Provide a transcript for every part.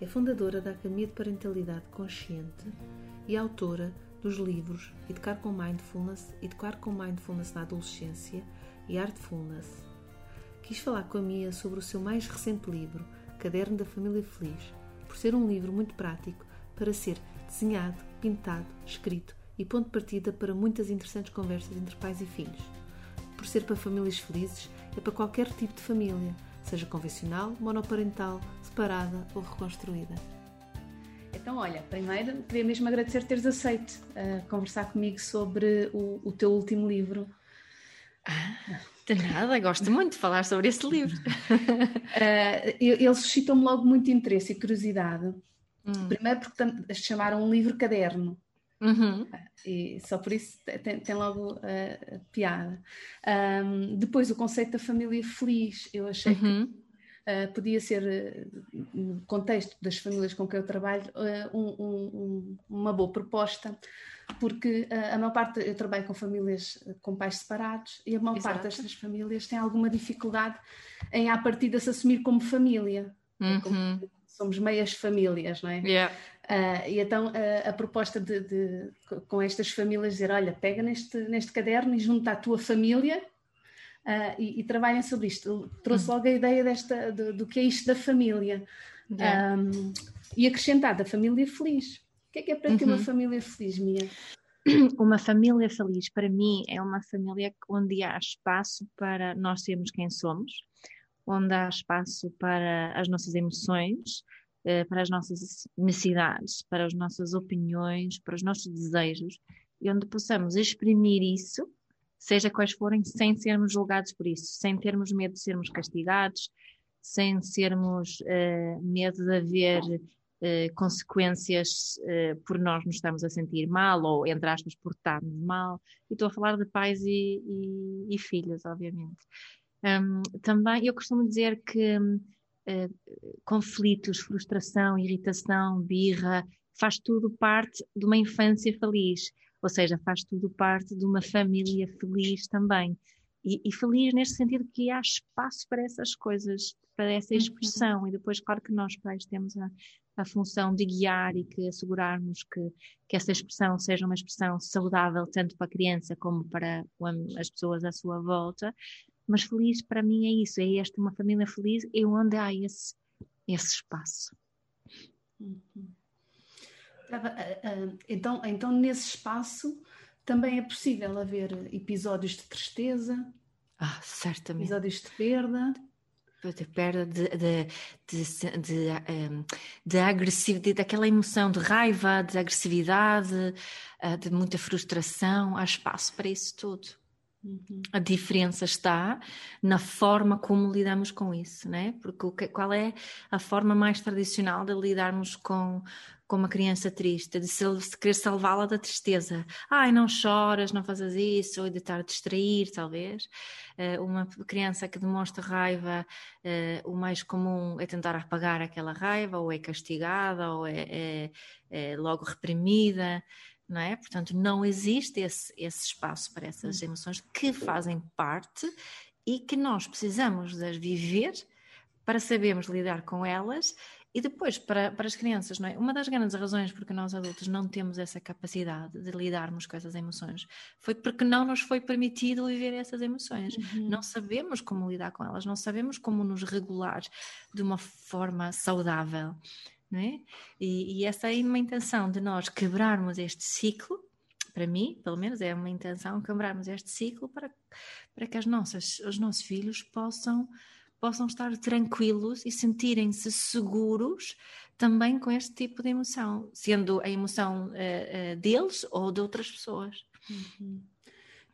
é fundadora da Academia de Parentalidade Consciente e autora dos livros Educar com Mindfulness, Educar com Mindfulness na Adolescência e Artfulness. Quis falar com a Mia sobre o seu mais recente livro, Caderno da Família Feliz, por ser um livro muito prático para ser desenhado, pintado, escrito e ponto de partida para muitas interessantes conversas entre pais e filhos. Por ser para famílias felizes, é para qualquer tipo de família, seja convencional, monoparental, separada ou reconstruída. Então, olha, primeiro queria mesmo agradecer teres aceito uh, conversar comigo sobre o, o teu último livro. Ah, de nada, gosto muito de falar sobre esse livro. uh, ele suscitou-me logo muito interesse e curiosidade. Hum. Primeiro porque chamaram um livro caderno. Uhum. E só por isso tem, tem logo uh, piada. Um, depois, o conceito da família feliz. Eu achei uhum. que Uh, podia ser, uh, no contexto das famílias com que eu trabalho, uh, um, um, uma boa proposta, porque a maior parte, eu trabalho com famílias com pais separados e a maior Exato. parte destas famílias tem alguma dificuldade em, à partida, se assumir como família. Uhum. Como, somos meias famílias, não é? Yeah. Uh, e então uh, a proposta de, de, com estas famílias dizer, olha, pega neste, neste caderno e junta a tua família uh, e, e trabalhem sobre isto. Trouxe logo a ideia desta, do, do que é isto da família. Yeah. Um, e acrescentar da família feliz. O que é que é para uhum. ti uma uhum. família feliz, Mia? Uma família feliz, para mim, é uma família onde há espaço para nós sermos quem somos, onde há espaço para as nossas emoções, eh, para as nossas necessidades, para as nossas opiniões, para os nossos desejos, e onde possamos exprimir isso, seja quais forem, sem sermos julgados por isso, sem termos medo de sermos castigados, sem sermos uh, medo de haver uh, consequências uh, por nós nos estarmos a sentir mal, ou entre aspas, por estarmos mal. E estou a falar de pais e, e, e filhos, obviamente. Um, também eu costumo dizer que um, uh, eh, conflitos, frustração, irritação, birra, faz tudo parte de uma infância feliz, ou seja, faz tudo parte de uma família feliz também. E, e feliz neste sentido que há espaço para essas coisas, para essa uhum. expressão, uhum. e depois, claro que nós pais temos a, a função de guiar e que assegurarmos que, que essa expressão seja uma expressão saudável tanto para a criança como para as pessoas à sua volta, mas feliz para mim é isso, é esta uma família feliz, é onde há esse, esse espaço. Uhum. Então, então, nesse espaço também é possível haver episódios de tristeza, ah, certamente. episódios de perda. De perda de, de, de, de, de agressividade, daquela emoção de raiva, de agressividade, ah, de muita frustração, há espaço para isso tudo. Uhum. A diferença está na forma como lidamos com isso, né? Porque o que, qual é a forma mais tradicional de lidarmos com, com uma criança triste? De se, se querer salvá-la da tristeza. Ai, não choras, não fazes isso, ou de estar a distrair, talvez. Uh, uma criança que demonstra raiva, uh, o mais comum é tentar apagar aquela raiva, ou é castigada, ou é, é, é logo reprimida não é? Portanto, não existe esse, esse espaço para essas hum. emoções que fazem parte e que nós precisamos de as viver para sabermos lidar com elas e depois para, para as crianças, não é? Uma das grandes razões porque nós adultos não temos essa capacidade de lidarmos com essas emoções foi porque não nos foi permitido viver essas emoções. Uhum. Não sabemos como lidar com elas, não sabemos como nos regular de uma forma saudável. É? E, e, essa é uma intenção de nós quebrarmos este ciclo, para mim, pelo menos, é uma intenção quebrarmos este ciclo para, para que as nossas, os nossos filhos possam, possam estar tranquilos e sentirem-se seguros também com este tipo de emoção, sendo a emoção uh, uh, deles ou de outras pessoas. Uhum.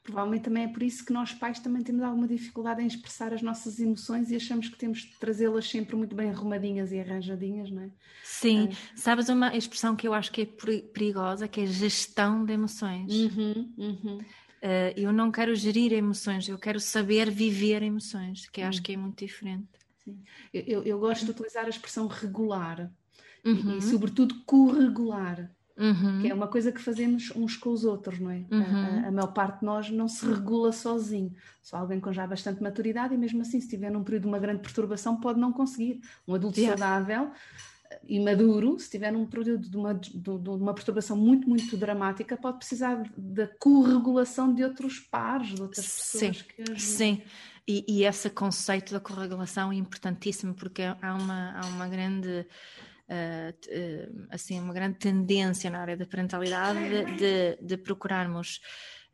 Provavelmente também é por isso que nós pais também temos alguma dificuldade em expressar as nossas emoções e achamos que temos de trazê-las sempre muito bem arrumadinhas e arranjadinhas, não é? Sim, é. sabes uma expressão que eu acho que é perigosa, que é gestão de emoções. Uhum, uhum. Uh, eu não quero gerir emoções, eu quero saber viver emoções, que acho uhum. que é muito diferente. Sim. Eu, eu, gosto de utilizar a expressão regular e, e, uhum. sobretudo, corregular. Uhum. Que é uma coisa que fazemos uns com os outros, não é? Uhum. A, a, maior parte de nós não se regula sozinho. Só alguém com já bastante maturidade e mesmo assim, se estiver num período de uma grande perturbação, pode não conseguir. Um adulto yeah. saudável e maduro, se estiver num período de uma, de, de uma perturbação muito, muito dramática, pode precisar da corregulação de outros pares, de outras pessoas sim, que ajudam. Sim, e, e esse conceito da corregulação é importantíssimo porque há uma, há uma grande uh, assim uma grande tendência na área da parentalidade de, de, procurarmos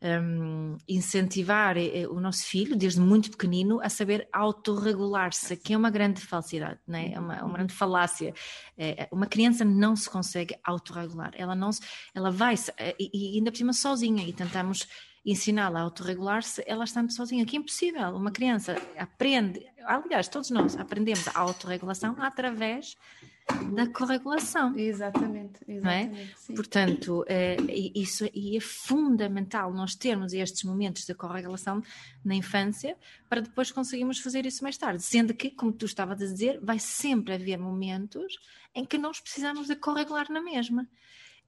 um, incentivar eh, o nosso filho, desde muito pequenino, a saber autorregular-se, que é uma grande falsidade, né? é uma, uma grande falácia. É, uma criança não se consegue autorregular, ela não se, ela vai e, e ainda por cima sozinha, e tentamos ensiná-la a autorregular-se, ela estando sozinha, que é impossível. Uma criança aprende, aliás, todos nós aprendemos a autorregulação através da corregulação. Exatamente, exatamente. É? Portanto, é, isso é fundamental nós termos estes momentos de corregulação na infância para depois conseguirmos fazer isso mais tarde. Sendo que, como tu estavas a dizer, vai sempre haver momentos em que nós precisamos de corregular na mesma.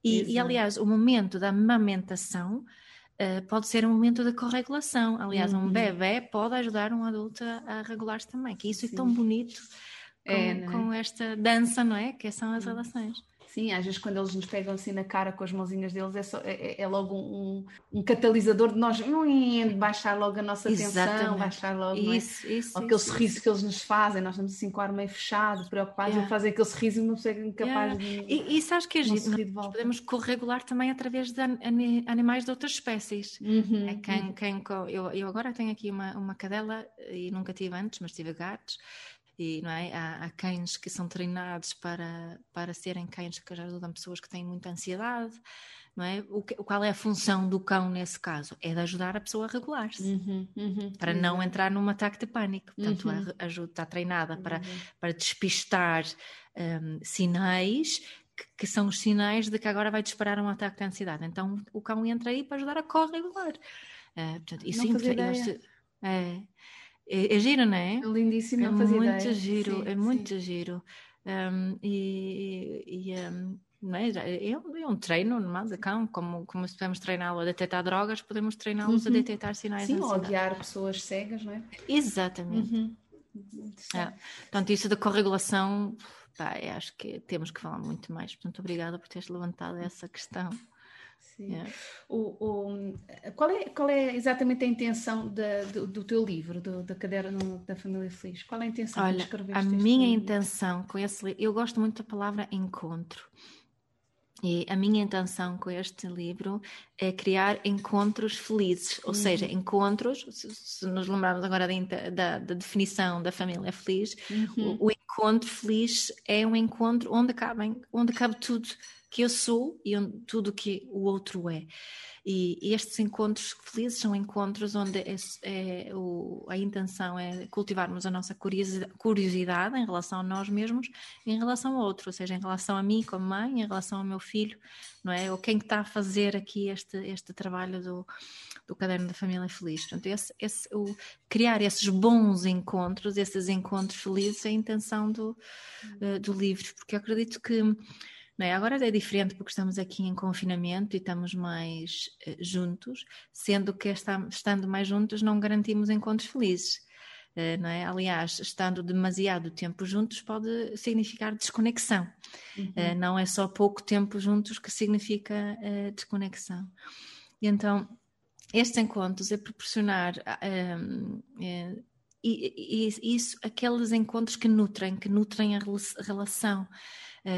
E, e aliás, o momento da amamentação uh, pode ser um momento de corregulação. Aliás, uhum. um bebê pode ajudar um adulto a, regular-se também, que isso Sim. é tão bonito é, é? com esta dança, não é? Que são as relações. Sim, às vezes quando eles nos pegam assim na cara com as mãozinhas deles é, só, é, é, é logo um, um, catalisador de nós baixar logo a nossa atenção, baixar logo isso, é? isso, aquele isso, sorriso isso. que eles nos fazem, nós estamos assim com o ar meio fechado, preocupados yeah. em fazer aquele sorriso e não ser incapaz yeah. de. E, e sabes que a gente nós podemos corregular também através de animais de outras espécies. Uhum, é quem, uhum. quem, eu, eu agora tenho aqui uma, uma cadela e nunca tive antes, mas tive gatos e não é? há, há, cães que são treinados para, para serem cães que ajudam pessoas que têm muita ansiedade, não é? O que, qual é a função do cão nesse caso? É de ajudar a pessoa a regular-se, uhum, uhum, para uhum. não entrar num ataque de pânico. Portanto, uhum. ajuda está treinada para, uhum. para despistar um, sinais que, que, são os sinais de que agora vai disparar um ataque de ansiedade. Então, o cão entra aí para ajudar a corregular. Uh, portanto, isso não é, é, é, giro, não é? É lindíssimo, é muito ideia. giro, sim, é muito sim. giro. Um, e, e um, é? É, um, é um treino normal de cão, como, como se podemos treiná-lo a detectar drogas, podemos treiná-los uhum. a detectar sinais Sim, ou a guiar pessoas cegas, não é? Exatamente. Uhum. É. Portanto, isso da corregulação, pá, acho que temos que falar muito mais. Portanto, obrigada por teres levantado essa questão. Sim. É. O, o, qual, é, qual é exatamente a intenção da, do, do, teu livro, do, da Caderno da Família Feliz? Qual é a intenção Olha, A minha livro? intenção com esse livro, eu gosto muito da palavra encontro. E a minha intenção com este livro é criar encontros felizes, ou uhum. seja, encontros, se, se, nos lembrarmos agora da, da, da definição da família feliz, uhum. o, o, encontro feliz é um encontro onde, cabem, onde cabe tudo que eu sou e tudo que o outro é. E, e estes encontros felizes são encontros onde é, é, o, a intenção é cultivarmos a nossa curiosidade em relação a nós mesmos e em relação ao outro, ou seja, em relação a mim como mãe, em relação ao meu filho, não é? Ou quem está a fazer aqui este, este trabalho do, do Caderno da Família Feliz. Portanto, esse, esse, o, criar esses bons encontros, esses encontros felizes é a intenção do, uh, do livro, porque eu acredito que é? Agora é diferente porque estamos aqui em confinamento e estamos mais uh, juntos, sendo que está, estando mais juntos não garantimos encontros felizes. Uh, não é? Aliás, estando demasiado tempo juntos pode significar desconexão. Uhum. Uh, não é só pouco tempo juntos que significa desconexão. E então, estes encontros é proporcionar e, e, isso, aqueles encontros que nutrem, que nutrem a relação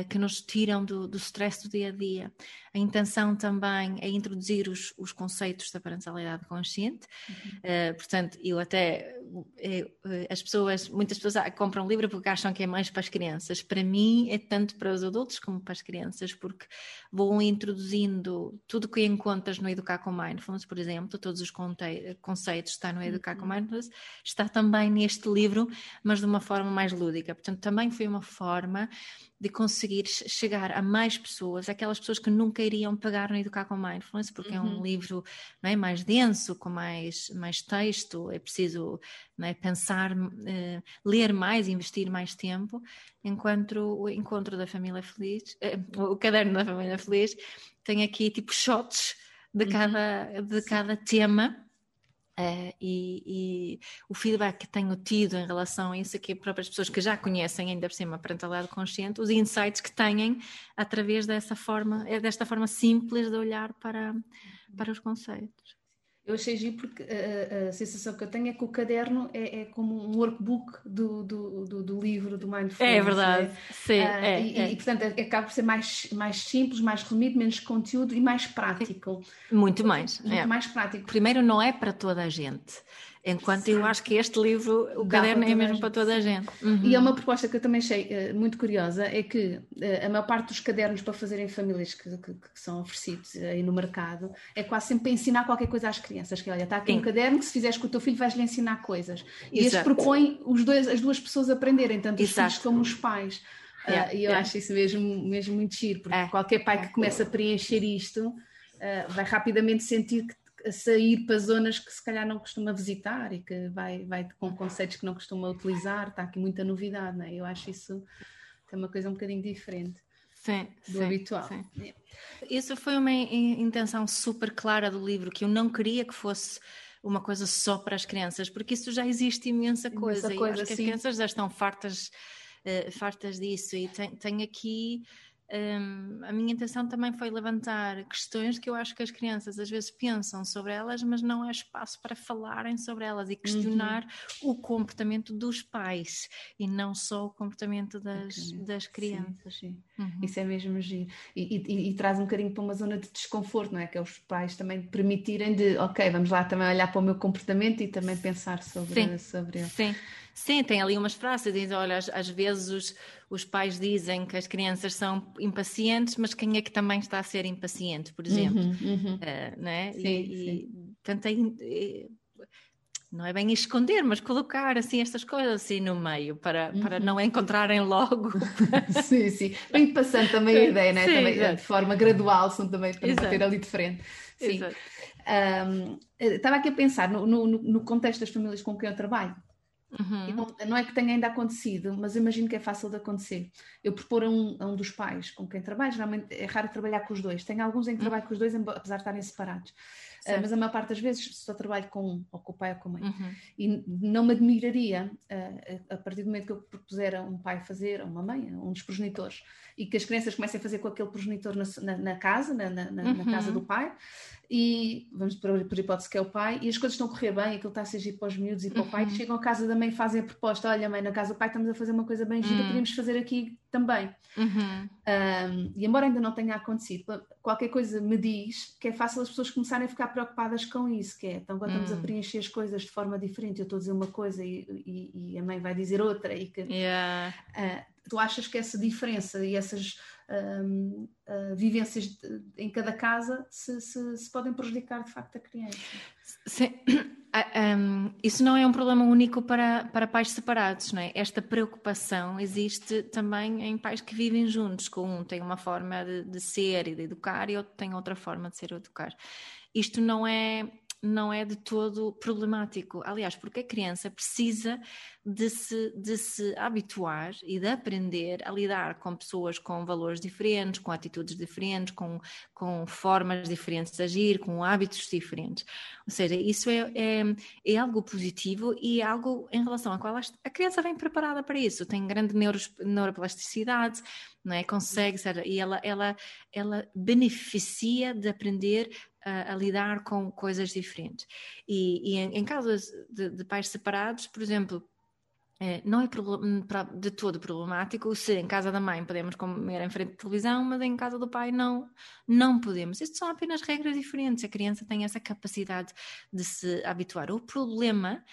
que nos tiram do, do stress do dia a dia. A intenção também é introduzir os, os conceitos da parentalidade consciente. Uhum. Uh, portanto, eu até eu, as pessoas, muitas pessoas compram livro porque acham que é mais para as crianças. Para mim é tanto para os adultos como para as crianças, porque vou introduzindo tudo que encontras no Educar com Mindfulness, por exemplo, todos os conceitos está no Educar com uhum. Mindfulness, está também neste livro, mas de uma forma mais lúdica. Portanto, também foi uma forma de conseguir chegar a mais pessoas, aquelas pessoas que nunca iriam pagar no Educar com Mindfulness, porque uhum. é um uhum. livro é, mais denso, com mais, mais texto, é preciso é, pensar, uh, ler mais, investir mais tempo, enquanto o Encontro da Família Feliz, uh, o Caderno da Família Feliz, tem aqui tipo shots de uhum. cada, de cada tema Uh, e, e, o feedback que tenho tido em relação a isso aqui, próprias pessoas que já conhecem ainda por cima a parentalidade consciente, os insights que têm através dessa forma, é desta forma simples de olhar para, para os conceitos. Eu achei giro porque a, a, sensação que eu tenho é que o caderno é, é como um workbook do, do, do, do, livro do Mindfulness. É verdade, né? sim. Ah, é, e, é. e, portanto, acaba por ser mais, mais simples, mais resumido, menos conteúdo e mais prático. Muito mais. Muito é. mais prático. Primeiro, não é para toda a gente. Enquanto eu acho que este livro, o Dá caderno é mesmo para toda a gente. Uhum. E é uma proposta que eu também achei uh, muito curiosa, é que uh, a maior parte dos cadernos para fazerem famílias que, que, que são oferecidos aí no mercado é quase sempre para ensinar qualquer coisa às crianças. Que olha, está aqui Sim. um caderno que se fizeres com o teu filho vais-lhe ensinar coisas. E este propõe os dois, as duas pessoas aprenderem, tanto os Exato. filhos como os pais. Yeah, uh, e eu yeah. acho isso mesmo, mesmo muito giro, porque é. qualquer pai que comece a preencher isto vai rapidamente sentir que a sair para zonas que se calhar não costuma visitar e que vai, vai com conceitos que não costuma utilizar, está aqui muita novidade, não é? Eu acho isso é uma coisa um bocadinho diferente sim, do sim, habitual. Sim. Isso foi uma intenção super clara do livro, que eu não queria que fosse uma coisa só para as crianças, porque isso já existe imensa coisa, imensa coisa e acho que as crianças já estão fartas, uh, fartas disso e tem, tem aqui um, a minha intenção também foi levantar questões que eu acho que as crianças às vezes pensam sobre elas, mas não há espaço para falarem sobre elas e questionar uhum. o comportamento dos pais e não só o comportamento das, das crianças. Sim, sim. Uhum. Isso é mesmo giro. E, e, e, traz um bocadinho para uma zona de desconforto, não é? Que é os pais também permitirem de, ok, vamos lá também olhar para o meu comportamento e também pensar sobre, sim. sobre ele. Sim. Sim, tem ali umas frases, dizem, olha, às, às, vezes os, os pais dizem que as crianças são impacientes, mas quem é que também está a ser impaciente, por exemplo? Uhum, uhum. Uh, né? Sim, e, sim. E, não é bem esconder, mas colocar assim estas coisas assim no meio para, uhum. para não encontrarem logo. sim, sim. Bem passando também a ideia, né? Sim, também, de forma gradual, são também para exato. ter ali de frente. Sim. Um, estava aqui a pensar no, no, no contexto das famílias com quem eu trabalho. Uhum. Não, não, é que tenha ainda acontecido, mas imagino que é fácil de acontecer. Eu propor a um, a um dos pais com quem trabalho, geralmente é raro trabalhar com os dois. Tenho alguns em que trabalho com os dois, apesar de estarem separados. Uh, mas a maior parte das vezes só trabalho com um, ou com o pai ou com a mãe. Uhum. E não me admiraria, uh, a partir do momento que eu propuser a um pai fazer, a uma mãe, a um dos progenitores, e que as crianças comecem a fazer com aquele progenitor na, na, na casa, na, na, uhum. na, casa do pai, e vamos por, por, hipótese que é o pai, e as coisas estão a correr bem, aquilo está a ser para os miúdos e para uhum. o pai, uhum. chegam à casa da mãe e fazem a proposta: olha, mãe, na casa do pai estamos a fazer uma coisa bem gira, uhum. podemos fazer aqui também. Uhum. Um, e embora ainda não tenha acontecido, qualquer coisa me diz que é fácil as pessoas começarem a ficar preocupadas com isso, que é, então agora estamos a hum. preencher as coisas de forma diferente, eu estou a dizer uma coisa e, e, e a mãe vai dizer outra, e que yeah. uh, tu achas que essa diferença e essas um, uh, vivências de, em cada casa se, se, se, podem prejudicar de facto a criança. Sim. Um, isso não é um problema único para, para pais separados, não é? Esta preocupação existe também em pais que vivem juntos, com um tem uma forma de, de ser e de educar e outro tem outra forma de ser e educar. Isto não é não é de todo problemático. Aliás, porque a criança precisa de se, de se habituar e de aprender a lidar com pessoas com valores diferentes, com atitudes diferentes, com, com formas diferentes de agir, com hábitos diferentes. Ou seja, isso é, é, é algo positivo e é algo em relação ao qual a criança vem preparada para isso. Tem grande neuros, neuroplasticidade, não é? Consegue, ser, e ela, ela, ela beneficia de aprender a, a, lidar com coisas diferentes. E, e em, em, casos de, de, pais separados, por exemplo, não é de todo problemático se em casa da mãe podemos comer em frente à televisão, mas em casa do pai não, não podemos. Isto são apenas regras diferentes. A criança tem essa capacidade de se habituar. O problema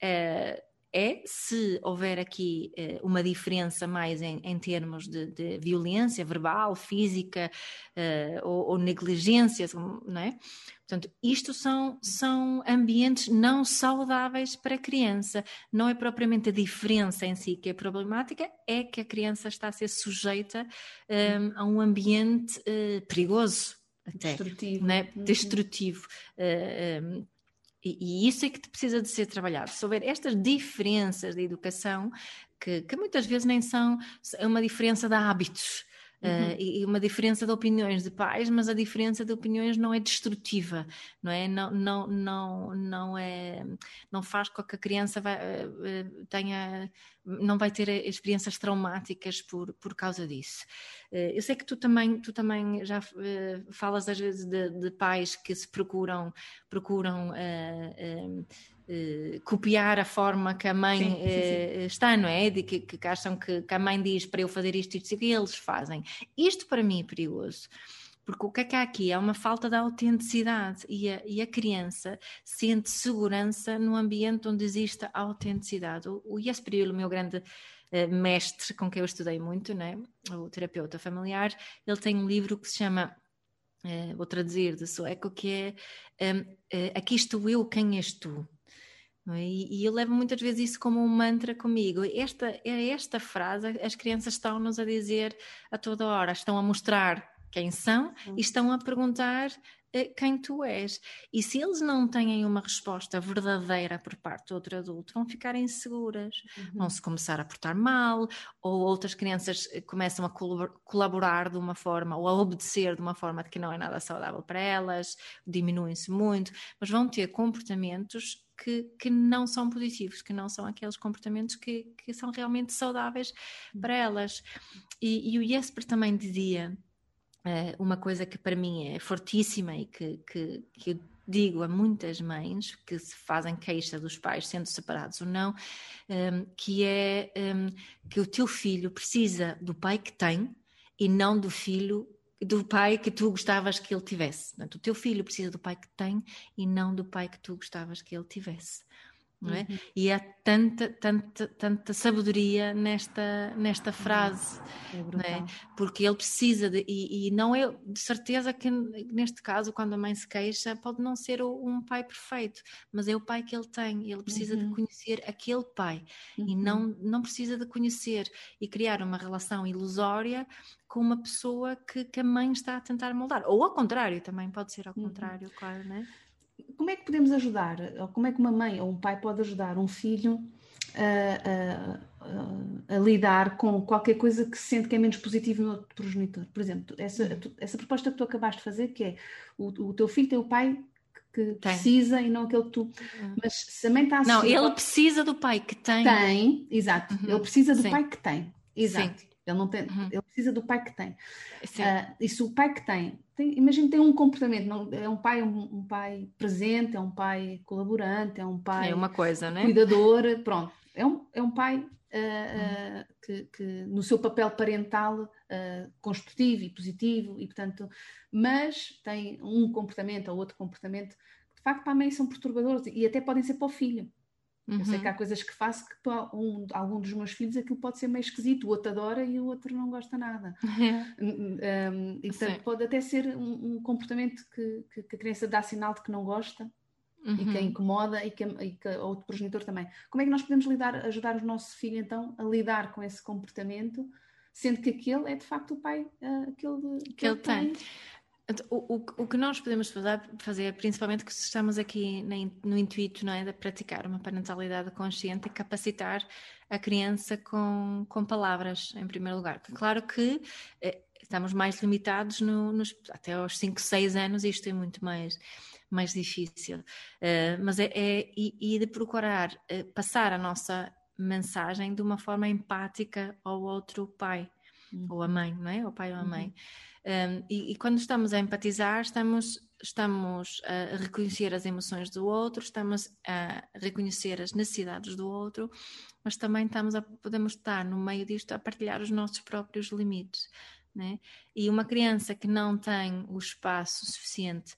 é, é se houver aqui eh, uma diferença mais em, em termos de, de, violência verbal, física eh, ou, ou, negligência, não é? Portanto, isto são, são ambientes não saudáveis para a criança. Não é propriamente a diferença em si que é problemática, é que a criança está a ser sujeita um, a um ambiente uh, perigoso. Até, destrutivo. Né? Destrutivo. Uh, um, e, e, isso é que precisa de ser trabalhado. Se houver estas diferenças de educação, que, que muitas vezes nem são é uma diferença de hábitos, Uhum. Uh, e uma diferença de opiniões de pais, mas a diferença de opiniões não é destrutiva, não é? Não, não, não, não é, não faz com que a criança vai, uh, tenha, não vai ter experiências traumáticas por, por causa disso. Uh, eu sei que tu também, tu também já falas às vezes de, de, pais que se procuram, procuram Uh, copiar a forma que a mãe sim, sim, sim. Uh, está, não é? De que, que acham que, que, a mãe diz para eu fazer isto, isto e eles fazem. Isto para mim é perigoso. Porque o que é que há aqui? É uma falta de autenticidade e a, e a criança sente segurança no ambiente onde existe a autenticidade. O, o o meu grande uh, mestre com quem eu estudei muito, né? o terapeuta familiar, ele tem um livro que se chama vou traduzir de sueco, que é um, Aqui estou eu, quem és tu? É? E, e, eu levo muitas vezes isso como um mantra comigo. Esta, é esta frase, as crianças estão-nos a dizer a toda hora, estão a mostrar quem são e uhum. estão a perguntar uh, quem tu és. E se eles não têm uma resposta verdadeira por parte do outro adulto, vão ficar inseguras, uhum. vão se começar a portar mal, ou outras crianças eh, começam a colaborar de uma forma ou a obedecer de uma forma que não é nada saudável para elas, diminuem-se muito, mas vão ter comportamentos que, que não são positivos, que não são aqueles comportamentos que, que são realmente saudáveis para elas. E, e o Jesper também dizia uh, uma coisa que para mim é fortíssima e que, que, que eu digo a muitas mães que se fazem queixa dos pais sendo separados ou não, um, ehm, que é um, ehm, que o teu filho precisa do pai que tem e não do filho do pai que tu gostavas que ele tivesse. Portanto, o teu filho precisa do pai que tem e não do pai que tu gostavas que ele tivesse. Não é? Uhum. E há tanta, tanta, tanta sabedoria nesta, nesta frase, é é? porque ele precisa de, e, e, não é de certeza que neste caso, quando a mãe se queixa, pode não ser um pai perfeito, mas é o pai que ele tem, ele precisa uhum. de conhecer aquele pai uhum. e não, não precisa de conhecer e criar uma relação ilusória com uma pessoa que, que a mãe está a tentar moldar, ou ao contrário, também pode ser ao uhum. contrário, claro, não é? Como é que podemos ajudar, ou como é que uma mãe ou um pai pode ajudar um filho a, a, a, lidar com qualquer coisa que se sente que é menos positivo no outro progenitor? Por exemplo, essa, uhum. essa proposta que tu acabaste de fazer, que é o, o teu filho tem o pai que tem. precisa e não aquele que tu. Uhum. Mas se a mãe está a Não, ele precisa do pai que tem. Tem, exato. Uhum. Ele precisa do Sim. pai que tem. Exato. Sim. Ele, não tem, uhum. ele precisa do pai que tem. Uh, e se o pai que tem, tem imagina tem um comportamento, não, é um pai um, um, pai presente, é um pai colaborante, é um pai é uma coisa, né? cuidador, pronto. É um, é um pai uh, uh, que, que, no seu papel parental construtivo e positivo, e portanto, mas tem um comportamento ou outro comportamento que de facto para a mãe são perturbadores e até podem ser para o filho. Uhum. Eu sei que há uhum. coisas que faço que para um, algum dos meus filhos aquilo pode ser meio esquisito, o outro adora e o outro não gosta nada. um, e portanto Sim. pode até ser um, um comportamento que, que, que, a criança dá sinal de que não gosta uhum. e que a uhum. incomoda e que, e que o outro progenitor também. Como é que nós podemos lidar, ajudar o nosso filho então a lidar com esse comportamento, sendo que aquele é de facto o pai uh, aquele, que, que ele tem. tem. O, o, o, que nós podemos fazer, fazer principalmente que estamos aqui no intuito não é, de praticar uma parentalidade consciente, é capacitar a criança com, com palavras, em primeiro lugar. Claro que eh, estamos mais limitados no, nos, até aos 5, 6 anos, isto é muito mais, mais difícil. Uh, mas é, é e, e, de procurar uh, passar a nossa mensagem de uma forma empática ao outro pai uhum. ou a mãe, não é? O pai ou a mãe. Uhum. Um, e, e, quando estamos a empatizar, estamos estamos a reconhecer as emoções do outro, estamos a reconhecer as necessidades do outro, mas também estamos a, podemos estar no meio disto a partilhar os nossos próprios limites. Né? E uma criança que não tem o espaço suficiente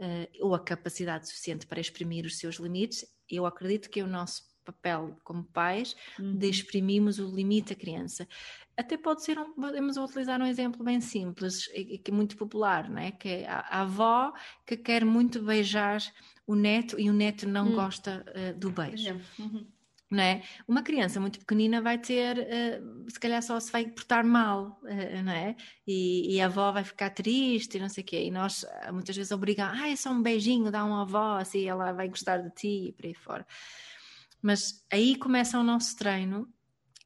uh, ou a capacidade suficiente para exprimir os seus limites, eu acredito que o nosso papel como pais uhum. de exprimirmos o limite da criança. Até pode ser, um, podemos utilizar um exemplo bem simples e que é muito popular, né? que é a, a, avó que quer muito beijar o neto e o neto não uhum. gosta uh, do beijo. Uhum. Né? Uma criança muito pequenina vai ter, uh, se calhar só se vai portar mal, uh, não é? E, e, a avó vai ficar triste e não sei o quê. E nós muitas vezes obrigamos, ah, é só um beijinho, dá uma avó, assim ela vai gostar de ti e por aí fora. Mas aí começa o nosso treino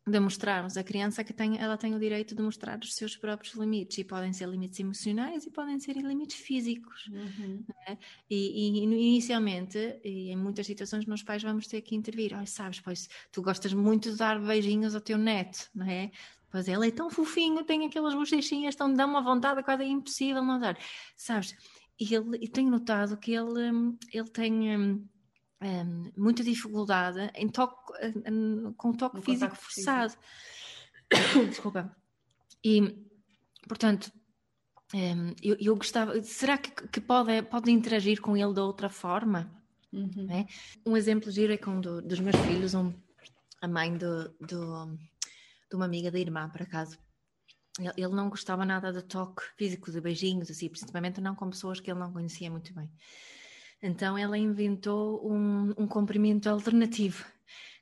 de mostrarmos a criança que tem, ela tem o direito de mostrar os seus próprios limites. E podem ser limites emocionais e podem ser limites físicos uhum. né? e, e, inicialmente e em muitas situações nós pais vamos ter que intervir. Oh, sabes pois tu gostas muito de dar beijinhos ao teu neto não é? Pois ele é tão fofinho tem aquelas bochechinhas tão dá uma vontade quase é impossível não dar sabes? E ele tenho notado que ele ele tem hum, um, muita dificuldade em toque, um, com toque no físico forçado. Físico. Desculpa. E, portanto, um, eu, eu, gostava. Será que, que pode, pode interagir com ele de outra forma? Uhum. É? Um exemplo giro é com do, dos meus filhos, um, a mãe do, do, de uma amiga da irmã, por acaso. Ele não gostava nada de toque físico, de beijinhos, assim, principalmente não com pessoas que ele não conhecia muito bem. Então ela inventou um, um comprimento alternativo,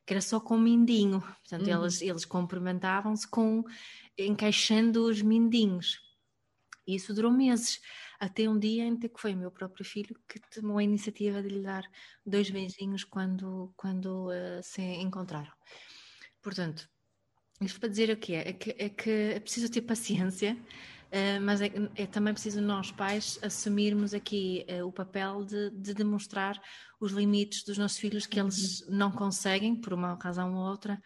que era só com mindinho. Portanto, uhum. eles, eles cumprimentavam-se com encaixando os mindinhos. Isso durou meses, até um dia em que foi o meu próprio filho que tomou a iniciativa de lhe dar dois beijinhos quando, quando uh, se encontraram. Portanto, isto para dizer o que é? É que é, que é preciso ter paciência mas é, é, também preciso nós, pais, assumirmos aqui uh, o papel de, de, demonstrar os limites dos nossos filhos que eles uhum. não conseguem, por uma razão ou outra,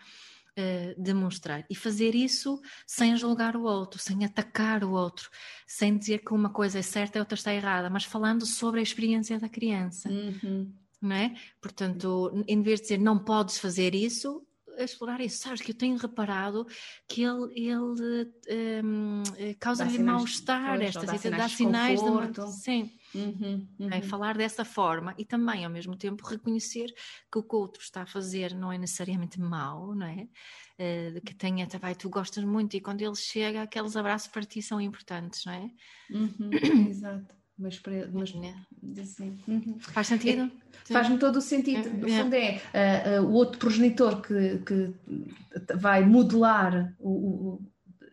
uh, demonstrar. E fazer isso sem julgar o outro, sem atacar o outro, sem dizer que uma coisa é certa e outra está errada, mas falando sobre a experiência da criança. Uhum. Não é? Portanto, em vez de dizer não podes fazer isso, a explorar isso. Sabes que eu tenho reparado que ele, ele um, eh, causa-lhe mal-estar, esta dá sinais, dá sinais de, de Sim. Uhum, uhum. É, falar dessa forma e também ao mesmo tempo reconhecer que o que o outro está a fazer não é necessariamente mau, não é? Uh, que tenha também, tu gostas muito e quando ele chega, aqueles abraços para ti são importantes, não é? Uhum, exato mas, mas assim, uhum. faz sentido? É, Faz-me todo o sentido. No é. fundo é uh, uh, o outro progenitor que, que vai modelar o, o,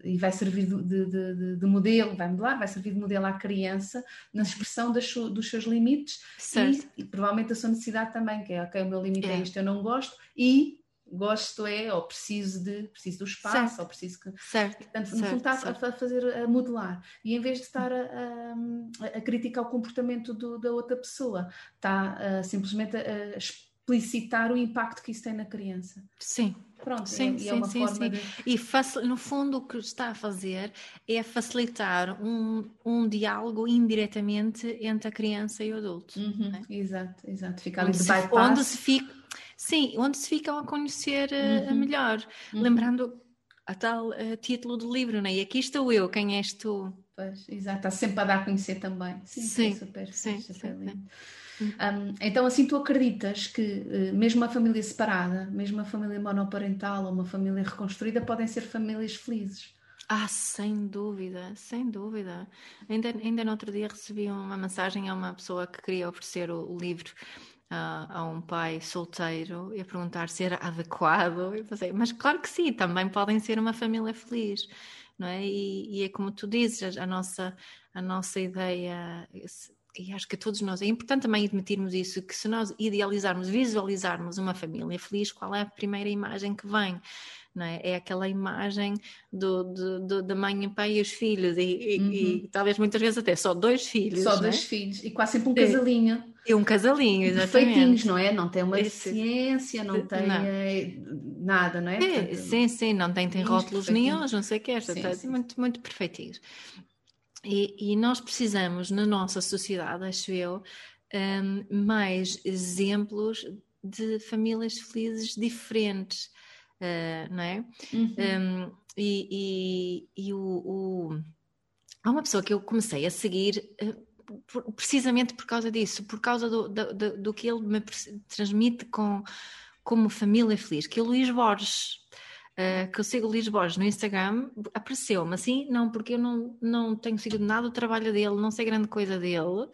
e vai servir de, de, de, de, modelo, vai modelar, vai servir de modelo à criança na expressão das, dos seus limites e, e, provavelmente a sua necessidade também, que é ok, o meu limite é, é isto, eu não gosto, e gosto é, ou preciso de, preciso do espaço, certo. ou preciso que. Certo. Portanto, no certo, fundo está certo. a fazer a modelar. E em vez de estar a, a, a criticar o comportamento do, da outra pessoa, está a, simplesmente a explicitar o impacto que isso tem na criança. Sim. Pronto, sim, é, sim, é uma sim, forma sim. De... E no fundo o que está a fazer é facilitar um, um diálogo indiretamente entre a criança e o adulto. Uhum, é? Exato, exato. Ficar onde, se, onde se fica Sim, onde se ficam a conhecer uh, uhum. melhor, uhum. lembrando a tal uh, título do livro, né? E aqui estou eu, quem és tu? Pois, exato, está sempre a dar a conhecer também. Sim, sim, é super, sim, super sim, lindo. Um, então, assim, tu acreditas que uh, mesmo uma família separada, mesmo uma família monoparental ou uma família reconstruída, podem ser famílias felizes? Ah, sem dúvida, sem dúvida. Ainda, ainda no outro dia recebi uma mensagem a uma pessoa que queria oferecer o, o livro a, a um pai solteiro e a perguntar se era adequado. Eu pensei, mas claro que sim, também podem ser uma família feliz, não é? E, e é como tu dizes, a, a, nossa, a nossa ideia, e acho que todos nós, é importante também admitirmos isso, que se nós idealizarmos, visualizarmos uma família feliz, qual é a primeira imagem que vem? Não é? É aquela imagem do, do, do da mãe e pai e os filhos, e, uhum. e, talvez muitas vezes até só dois filhos. Só dois é? filhos, e quase sempre um casalinho. E um casalinho, exatamente. Feitinhos, não é? Não tem uma deficiência, não tem não. É, nada, não é? é Portanto, sim, sim, não tem, tem rótulos nenhum, não sei o que, é, muito, muito perfeitinhos. E, e, nós precisamos, na nossa sociedade, acho eu, um, mais exemplos de famílias felizes diferentes, uh, não é? Uhum. Um, e, e, e o, o, há uma pessoa que eu comecei a seguir. Uh, por, precisamente por causa disso, por causa do, do, do que ele me transmite com, como família feliz, que é o Luís Borges. Uh, que eu sigo o Luís Borges no Instagram, apareceu-me assim, não, porque eu não, não tenho seguido nada do trabalho dele, não sei grande coisa dele,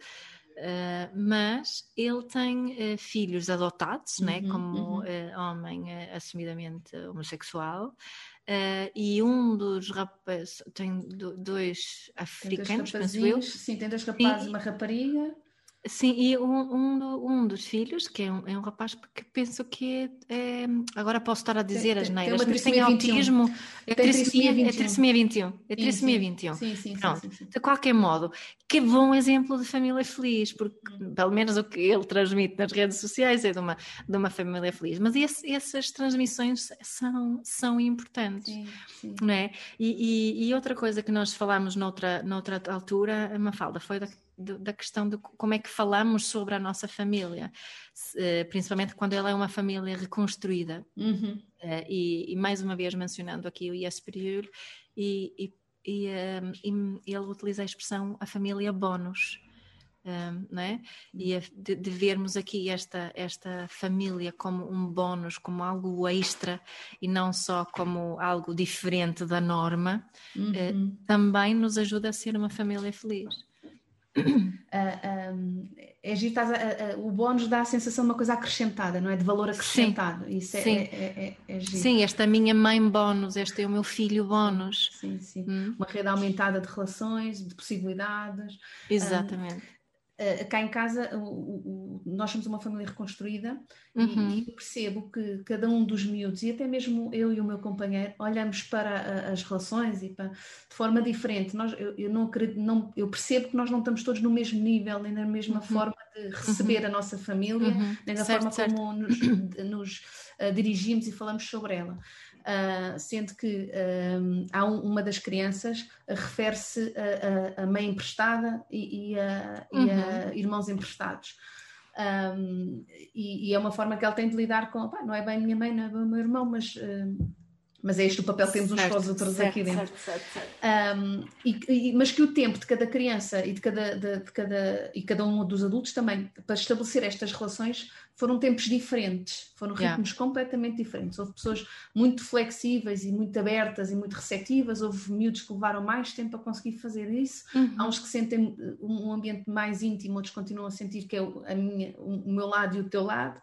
Uh, mas ele tem uh, filhos adotados, né, uhum, né, como uhum. uh, homem assumidamente homossexual, e um dos rapazes tem dois africanos, tem dois penso eu. Sim, tem dois rapazes e uma rapariga. Sim, e um, um, um, dos filhos, que é um, é um rapaz que penso que é, é, Agora posso estar a dizer tem, as neiras, mas tem autismo. É trissomia 21. É trissomia 21. É trissomia 21. Sim, sim, Pronto. Sim, sim, De qualquer modo, que bom exemplo de família feliz, porque hum. pelo menos o que ele transmite nas redes sociais é de uma, de uma família feliz. Mas esse, essas transmissões são, são importantes, não é? E, e, e, outra coisa que nós falámos noutra, noutra altura, Mafalda, foi da da questão de como é que falamos sobre a nossa família, eh, principalmente quando ela é uma família reconstruída. Uhum. Eh, e, e, mais uma vez mencionando aqui o Superior, e, e, e, um, e, ele utiliza a expressão a família bónus. Um, não é? E de, de, vermos aqui esta, esta família como um bónus, como algo extra e não só como algo diferente da norma, uhum. uh, também nos ajuda a ser uma família feliz. Uh, um, é giro, a, a, o bónus dá a sensação de uma coisa acrescentada, não é? De valor acrescentado. Sim, Isso é, sim. É, é, é, sim, esta é a minha mãe bónus, este é o meu filho bónus. Sim, sim. Hum. Uma rede aumentada de relações, de possibilidades. Exatamente. Uh, cá em casa, o, o, nós somos uma família reconstruída uhum. e, e, percebo que cada um dos miúdos, e até mesmo eu e o meu companheiro, olhamos para a, as relações e para, de forma diferente. Nós, eu, eu, não não, eu percebo que nós não estamos todos no mesmo nível, nem na mesma uhum. forma de receber uhum. a nossa família, uhum. nem da certo, forma certo. como nos, nos uh, dirigimos e falamos sobre ela. Uh, sendo que um, há um, uma das crianças refere-se a, a, a, mãe emprestada e, e, a, uhum. e, a, uhum. irmãos emprestados. Um, e, e, é uma forma que ela tem de lidar com, não é bem minha mãe, não é bem o meu irmão, mas mas é este o papel que temos uns com os outros certo, aqui dentro. Certo, certo, um, e, mas que o tempo de cada criança e de cada, de, de, cada, e cada um dos adultos também, para estabelecer estas relações, foram tempos diferentes, foram ritmos yeah. completamente diferentes. Houve pessoas muito flexíveis e muito abertas e muito receptivas, houve miúdos que levaram mais tempo a conseguir fazer isso, uhum. há uns que sentem um ambiente mais íntimo, outros continuam a sentir que é a minha, o meu lado e o teu lado.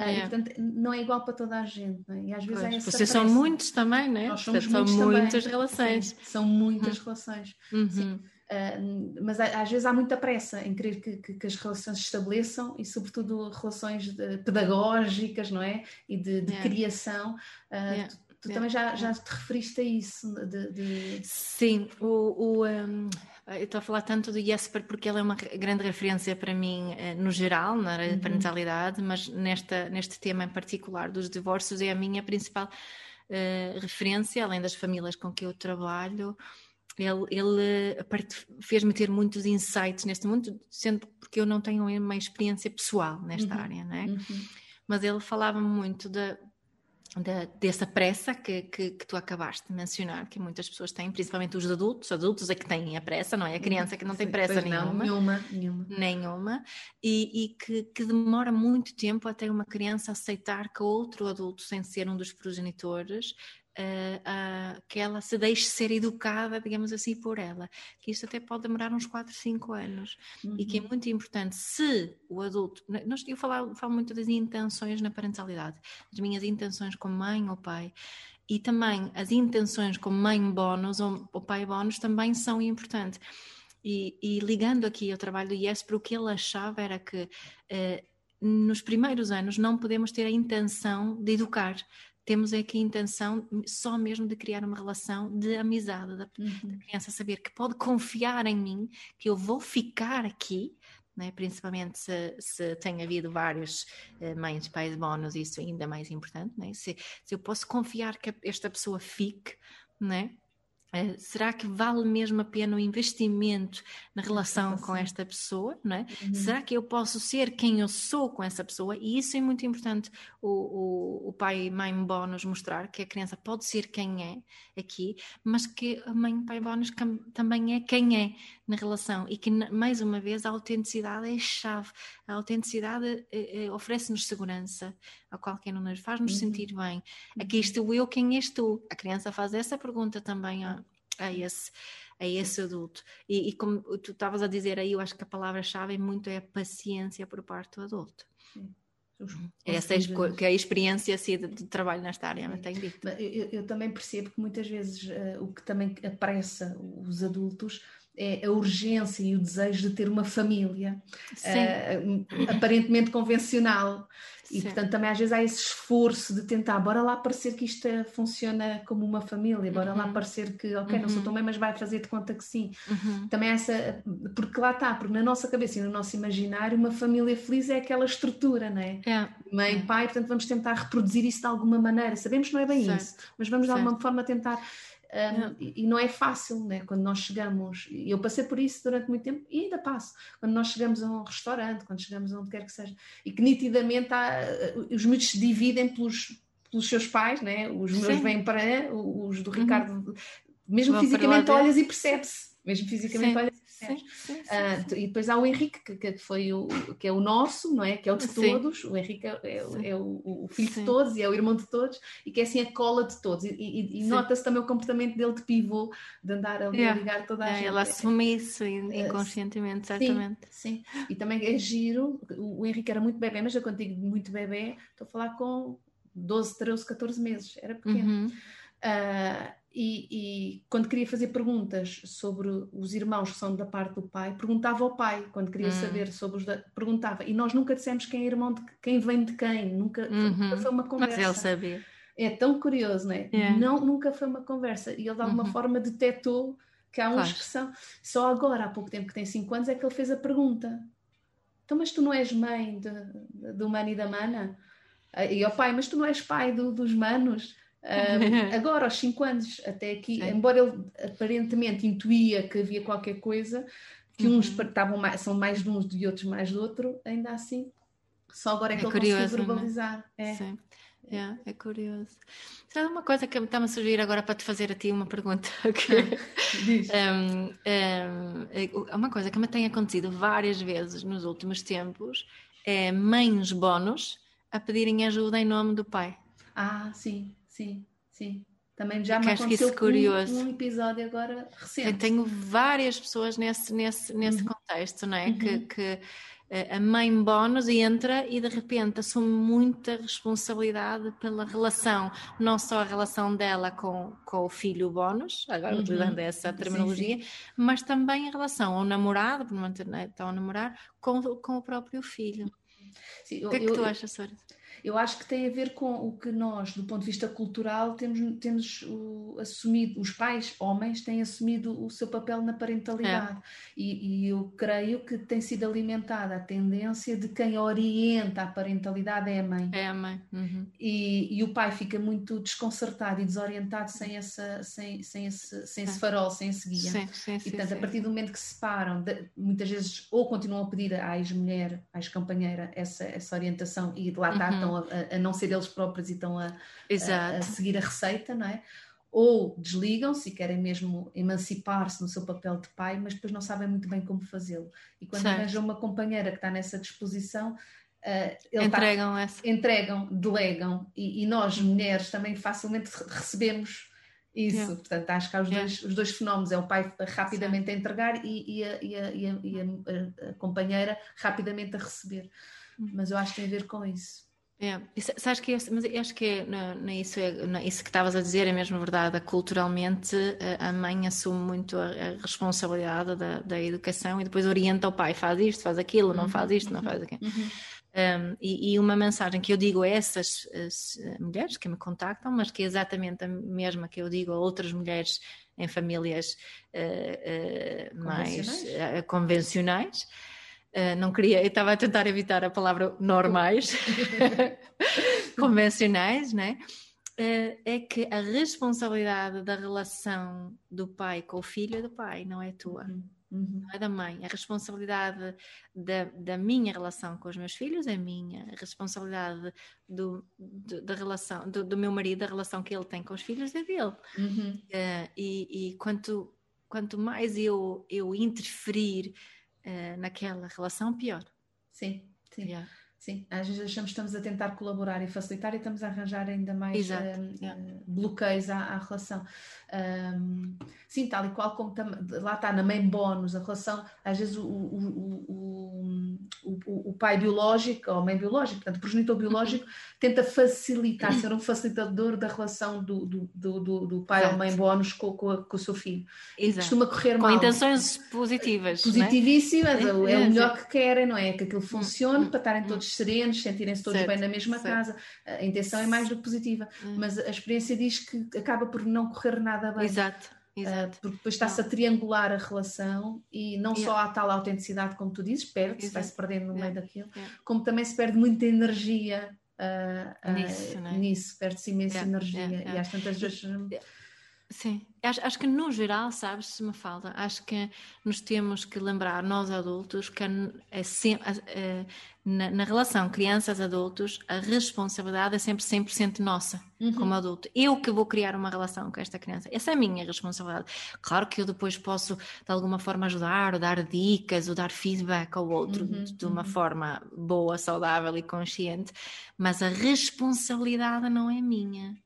Uh, e, portanto, não é igual para toda a gente. É? E às vezes pois, é Vocês são muitos também, não é? Nós somos são muitas relações. Sim, são muitas uhum. relações. Uhum. Uh, mas às vezes há muita pressa em querer que, que, que, as relações se estabeleçam e, sobretudo, relações de, pedagógicas, não é? E de, de yeah. criação. Uh, yeah. Tu, tu yeah. também já, já te referiste a isso? De, de... Sim, o, o um, eu estou a falar tanto do Jesper porque ele é uma grande referência para mim eh, no geral, na área uhum. de parentalidade, mas nesta, neste tema em particular dos divórcios é a minha principal uh, referência, além das famílias com que eu trabalho ele, ele fez-me ter muitos insights neste mundo, sendo porque eu não tenho uma experiência pessoal nesta uhum, área, não é? Uhum. Mas ele falava muito de, de, dessa pressa que, que, que, tu acabaste de mencionar, que muitas pessoas têm, principalmente os adultos, os adultos é que têm a pressa, não é? A uhum. criança que não tem pressa nenhuma. Não, nenhuma, nenhuma. Nenhuma. E, e que, que, demora muito tempo até uma criança aceitar que outro adulto, sem ser um dos progenitores, Uh, uh, que ela se deixe ser educada, digamos assim, por ela. Que isso até pode demorar uns 4, 5 anos. Uhum. E que é uhum. muito importante, se o adulto. Nós, eu falo, falo muito das intenções na parentalidade, as minhas intenções como mãe ou pai. E também as intenções como mãe bónus ou, ou pai bónus também são importantes. E, e, ligando aqui ao trabalho do IESPR, o que ele achava era que. Uh, nos primeiros anos não podemos ter a intenção de educar, temos aqui a intenção só mesmo de criar uma relação de amizade, da, uhum. criança saber que pode confiar em mim, que eu vou ficar aqui, né? principalmente se, se tem havido vários uh, mães, pais bónus, isso é ainda mais importante, né? se, se eu posso confiar que esta pessoa fique, né? Uh, será que vale mesmo a pena o investimento na relação com esta pessoa? Não é? Uhum. Será que eu posso ser quem eu sou com essa pessoa? E isso é muito importante o, o, o pai e mãe bónus mostrar que a criança pode ser quem é aqui, mas que a mãe e pai bónus também é quem é na relação e que, mais uma vez, a autenticidade é chave. A autenticidade eh, eh, oferece-nos segurança, a qualquer nos faz-nos uhum. sentir bem. Aqui uhum. estou eu, quem és tu? A criança faz essa pergunta também a, a esse a esse adulto. E, e como tu estavas a dizer aí, eu acho que a palavra-chave é muito é a paciência por parte do adulto. Sim. Uhum. Essa é que é a experiência assim, de, de, trabalho nesta área, não tem dito. Eu, eu, também percebo que muitas vezes uh, o que também apressa os adultos é a urgência e o desejo de ter uma família uh, aparentemente convencional e Sim. portanto também às vezes há esse esforço de tentar, bora lá parecer que isto funciona como uma família, bora uhum. lá parecer que, ok, uhum. não sou uhum. tão bem, mas vai fazer de conta que sim. Uhum. Também essa, porque lá está, porque na nossa cabeça e no nosso imaginário, uma família feliz é aquela estrutura, não é? é. Mãe, é. pai, portanto vamos tentar reproduzir isso de alguma maneira. Sabemos que não é bem certo. isso, mas vamos de alguma forma tentar um, e, não é fácil, né? Quando nós chegamos, e eu passei por isso durante muito tempo e ainda passo, quando nós chegamos a um restaurante, quando chegamos a onde quer que seja, e que nitidamente há, uh, os miúdos se dividem pelos, pelos seus pais, né? Os meus Sim. vêm para os do uhum. Ricardo, mesmo Vou fisicamente olhas e percebe-se, mesmo fisicamente Sim. olhas Sim, sim, uh, e depois há o Henrique, que, que, foi o, que é o nosso, não é? Que é o de todos. O Henrique é, é, é o, o, filho de todos e é o irmão de todos e que é assim a cola de todos. E, e, e nota-se também o comportamento dele de pivô, de andar ali yeah. a ligar toda a yeah, gente. Ele assume isso inconscientemente, certamente. Sim, sim, e também é giro. O, o Henrique era muito bebê, mas eu quando digo muito bebê, estou a falar com 12, 13, 14 meses, era pequeno. Uhum. Uh, e, e, quando queria fazer perguntas sobre os irmãos que são da parte do pai, perguntava ao pai, quando queria hum. saber sobre os da, perguntava, e nós nunca dissemos quem é irmão de quem vem de quem, nunca, uhum. nunca foi uma conversa. Mas ele sabia. É tão curioso, não é? Yeah. Não, nunca foi uma conversa. E ele de alguma uhum. forma detectou que há uns que são. Só agora, há pouco tempo que tem 5 anos, é que ele fez a pergunta. Então, mas tu não és mãe do mano e da mana? E ao pai, mas tu não és pai do, dos manos? Um, agora, aos 5 anos, até aqui, Sim. embora ele aparentemente intuía que havia qualquer coisa, que uhum. uns estavam mais, são mais de uns e outros mais de outro, ainda assim, só agora é que é ele curioso, conseguiu né? verbalizar. É. Sim. Yeah, é curioso. Sabe uma coisa que me está a surgir agora para te fazer a ti uma pergunta? Que, um, um, é uma coisa que me tem acontecido várias vezes nos últimos tempos é mães bónus a pedirem ajuda em nome do pai. Ah, sim sim, sim. Também já me aconteceu isso curioso. Um, um, episódio agora recente. Eu tenho várias pessoas nesse, nesse, nesse uhum. contexto, não é? Uhum. Que, que eh, a mãe bónus entra e de repente assume muita responsabilidade pela relação, não só a relação dela com, com o filho bónus, agora uhum. utilizando essa terminologia, sim, sim. mas também a relação ao namorado, por não né, estão a namorar, com, com o próprio filho. Sim, o que é que eu, tu achas, Sora? Eu acho que tem a ver com o que nós, do ponto de vista cultural, temos, temos o, assumido, os pais, homens, têm assumido o seu papel na parentalidade. É. E, e, eu creio que tem sido alimentada a tendência de quem orienta a parentalidade é a mãe. É a mãe. Uhum. E, e, o pai fica muito desconcertado e desorientado sem, essa, sem, sem, esse, sem esse farol, sem esse guia. Sim, sim, sim, e portanto, a partir do momento que se separam, de, muitas vezes ou continuam a pedir à ex-mulher, à ex-companheira, essa, essa orientação e de lá está, uhum estão a, a, não ser eles próprios e estão a, a, a seguir a receita, não é? Ou desligam-se e querem mesmo emancipar-se no seu papel de pai, mas depois não sabem muito bem como fazê-lo. E quando arranjam uma companheira que está nessa disposição, Uh, entregam tá, essa. Entregam, delegam, e, e, nós, mulheres, também facilmente recebemos isso. Yeah. Portanto, acho que há os, yeah. dois, os dois fenómenos: é o pai rapidamente Sim. a entregar e, e, a, e, a, e a, a, companheira rapidamente a receber. Hum. Mas eu acho que tem a ver com isso. É, sabes que mas acho que é, não, não isso, é, não isso que estavas a dizer é mesmo verdade. Culturalmente, a mãe assume muito a, a responsabilidade da, da, educação e depois orienta o pai: faz isto, faz aquilo, não faz isto, não faz aquilo. Uhum. Um, e, e, uma mensagem que eu digo a essas as, mulheres que me contactam, mas que é exatamente a mesma que eu digo a outras mulheres em famílias uh, uh, mais uh, convencionais Uh, não queria, eu estava a tentar evitar a palavra normais, convencionais, né? uh, é que a responsabilidade da relação do pai com o filho é do pai, não é tua. Uhum. Uhum. Não é da mãe. A responsabilidade da, da minha relação com os meus filhos é minha. A responsabilidade do, do da relação do, do, meu marido, da relação que ele tem com os filhos é dele. Uhum. Uh, e, e quanto, quanto mais eu, eu interferir uh, naquela relação, pior. Sim, sim. Sim, às vezes achamos que estamos a tentar colaborar e facilitar e estamos a arranjar ainda mais um, yeah. bloqueios à, à relação. Um, sim, tal e qual como tam, lá está na main bónus, a relação, às vezes o, o, o, o, o pai biológico, ou a mãe biológica, portanto, o progenitor biológico, tenta facilitar, ser um facilitador da relação do, do, do, do pai Exato. ou mãe bónus com, com, a, com, o seu filho. Exato. Costuma correr com mal. Com intenções positivas. É? Positivíssimas, é? é, o melhor que querem, não é? Que aquilo funcione para estarem todos serenos, sentirem-se todos certo. bem na mesma certo. casa. A intenção é mais do que positiva, mas a experiência diz que acaba por não correr nada bem. Exato. Exato. Uh, porque depois está-se a triangular a relação e não yeah. só há tal autenticidade, como tu dizes, perde-se, vai-se perdendo no yeah. meio daquilo, yeah. como também se perde muita energia uh, uh, nisso, é? nisso perde-se imensa energia e às tantas vezes. Sim, acho, acho, que no geral, sabes, se me falta, acho que nos temos que lembrar, nós adultos, que é sempre, é, na, na, relação crianças-adultos, a responsabilidade é sempre 100% nossa, uhum. como adulto. Eu que vou criar uma relação com esta criança, essa é a minha responsabilidade. Claro que eu depois posso, de alguma forma, ajudar, ou dar dicas, ou dar feedback ao outro uhum. de, de uma uhum. forma boa, saudável e consciente, mas a responsabilidade não é minha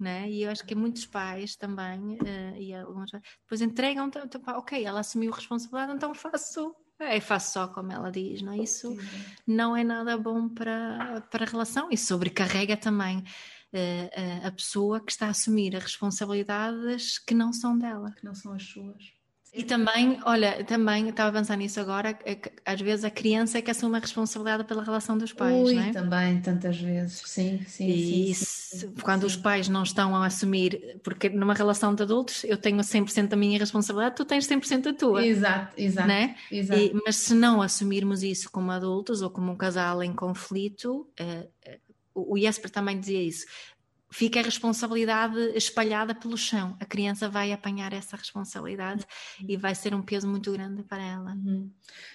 né? E eu acho que muitos pais também, uh, e alguns depois entregam, então, então, ok, ela assumiu a responsabilidade, então faço, é, faço só como ela diz, não é? Isso Sim. não é nada bom para, para a relação e sobrecarrega também uh, a pessoa que está a assumir as responsabilidades que não são dela. Que não são as suas. E também, olha, também estava a pensar nisso agora, é às vezes a criança é que assume a responsabilidade pela relação dos pais, Ui, não é? também, tantas vezes, sim, sim. E sim, sim, sim, quando os pais não estão a assumir, porque numa relação de adultos eu tenho 100% da minha responsabilidade, tu tens 100% da tua. Exato, exato. Né? exato. E, mas se não assumirmos isso como adultos ou como um casal em conflito, uh, o Jesper também dizia isso fica a responsabilidade espalhada pelo chão. A criança vai apanhar essa responsabilidade uhum. e vai ser um peso muito grande para ela. Uhum.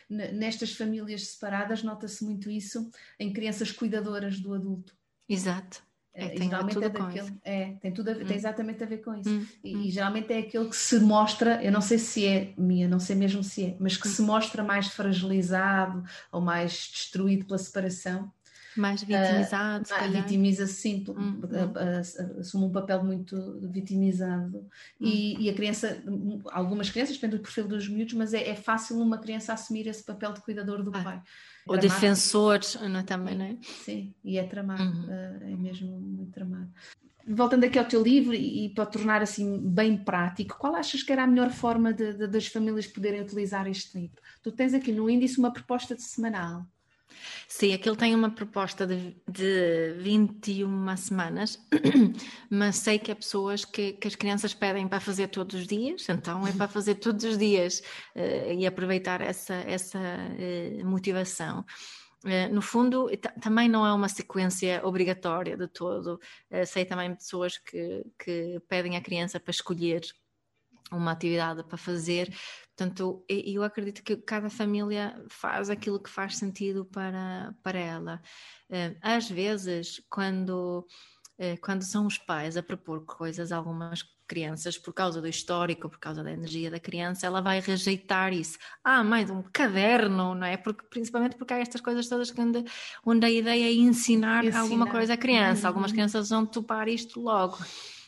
Nestas famílias separadas, nota-se muito isso em crianças cuidadoras do adulto. Exato. É, tem geralmente tudo é daquele, é, tem tudo a, hum. tem exatamente a ver com isso. Hum. E, hum. e, geralmente é aquele que se mostra, eu não sei se é minha, não sei mesmo se é, mas que hum. se mostra mais fragilizado ou mais destruído pela separação mais vitimizado, uh, vitimiza-se sim, uhum. assume um papel muito vitimizado e, e, a criança, algumas crianças, depende do perfil dos miúdos, mas é, é fácil uma criança assumir esse papel de cuidador do ah. pai. O defensor não, é também, não é? Sim, e é tramado, uhum. uh, é mesmo muito tramado. Voltando aqui ao teu livro e, e para tornar assim bem prático, qual achas que era a melhor forma de, de, das famílias poderem utilizar este livro? Tu tens aqui no índice uma proposta de semanal. Sim, aquilo tem uma proposta de, de 21 semanas, mas sei que há pessoas que, que, as crianças pedem para fazer todos os dias, então é para fazer todos os dias uh, e aproveitar essa, essa uh, motivação. Uh, no fundo, também não é uma sequência obrigatória de todo. sei também pessoas que, que pedem à criança para escolher uma atividade para fazer. Portanto, eu acredito que cada família faz aquilo que faz sentido para, para ela. Eh, às vezes, quando, eh, quando são os pais a propor coisas a algumas crianças, por causa do histórico, por causa da energia da criança, ela vai rejeitar isso. Ah, mais um caderno, não é? Porque, principalmente porque há estas coisas todas onde, onde a ideia é ensinar, ensinar. alguma coisa à criança. Algumas uhum. crianças vão topar isto logo.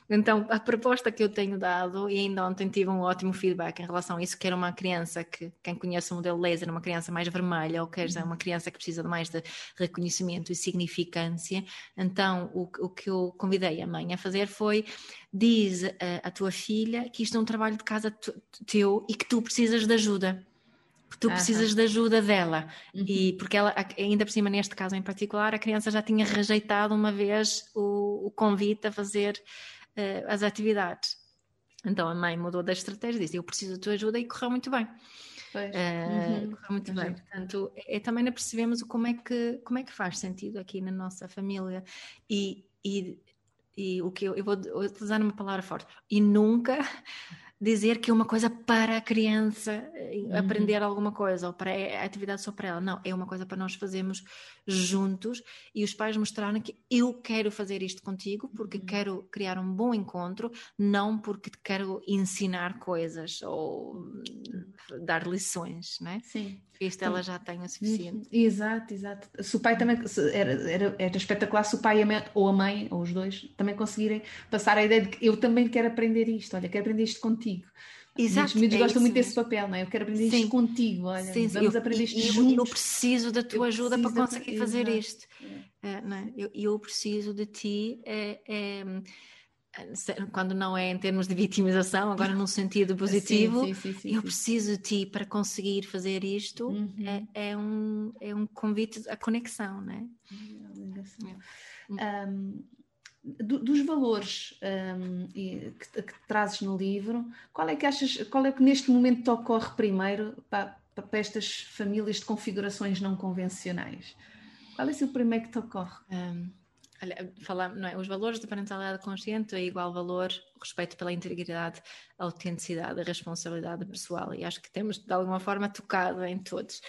Então, a proposta que eu tenho dado, e ainda ontem tive um ótimo feedback em relação a isso, que era uma criança que, quem conhece o modelo laser, uma criança mais vermelha, ou quer dizer, uhum. uma criança que precisa de mais de reconhecimento e significância. Então, o, o que eu convidei a mãe a fazer foi: diz a, a tua filha que isto é um trabalho de casa teu e que tu precisas de ajuda tu precisas de ajuda dela uhum. e porque ela ainda por cima neste caso em particular a criança já tinha rejeitado uma vez o, o convite a fazer uh, as atividades. Então a mãe mudou da estratégia, disse: Eu preciso da tua ajuda e correu muito bem. Uh, uhum. Correu muito bem. Portanto, é, também percebemos como é, que, como é que faz sentido aqui na nossa família e, e e o que eu, eu vou usar uma palavra forte, e nunca dizer que é uma coisa para a criança eh, uhum. aprender alguma coisa ou para a atividade só para ela. Não, é uma coisa para nós fazermos juntos e os pais mostrarem que eu quero fazer isto contigo porque uhum. quero criar um bom encontro, não porque quero ensinar coisas ou dar lições, né? Sim. Isto ela já tem o suficiente. Exato, exato. Se o pai também era, era, era espetacular se o pai ou a mãe, ou os dois, também conseguirem passar a ideia de que eu também quero aprender isto, olha, quero aprender isto contigo. Exato. Os miúdos é gostam muito desse papel, não é? Eu quero aprender sim. isto contigo, olha, sim, vamos eu, aprender isto eu, juntos. Eu preciso da tua ajuda para conseguir fazer isto. É. É, não eu, eu preciso de ti. É quando não é em termos de vitimização, agora num sentido positivo, sim, sim, sim, eu preciso de ti para conseguir fazer isto, uhum. é, é, um, é um convite à conexão, né? Um, do, dos valores um, que, que, trazes no livro, qual é que achas, qual é que neste momento te ocorre primeiro para, para estas famílias de configurações não convencionais? Qual é assim, o primeiro que te ocorre? Um falar, não é? Os valores da parentalidade consciente é igual valor respeito pela integridade, autenticidade, responsabilidade pessoal e acho que temos de alguma forma tocado em todos.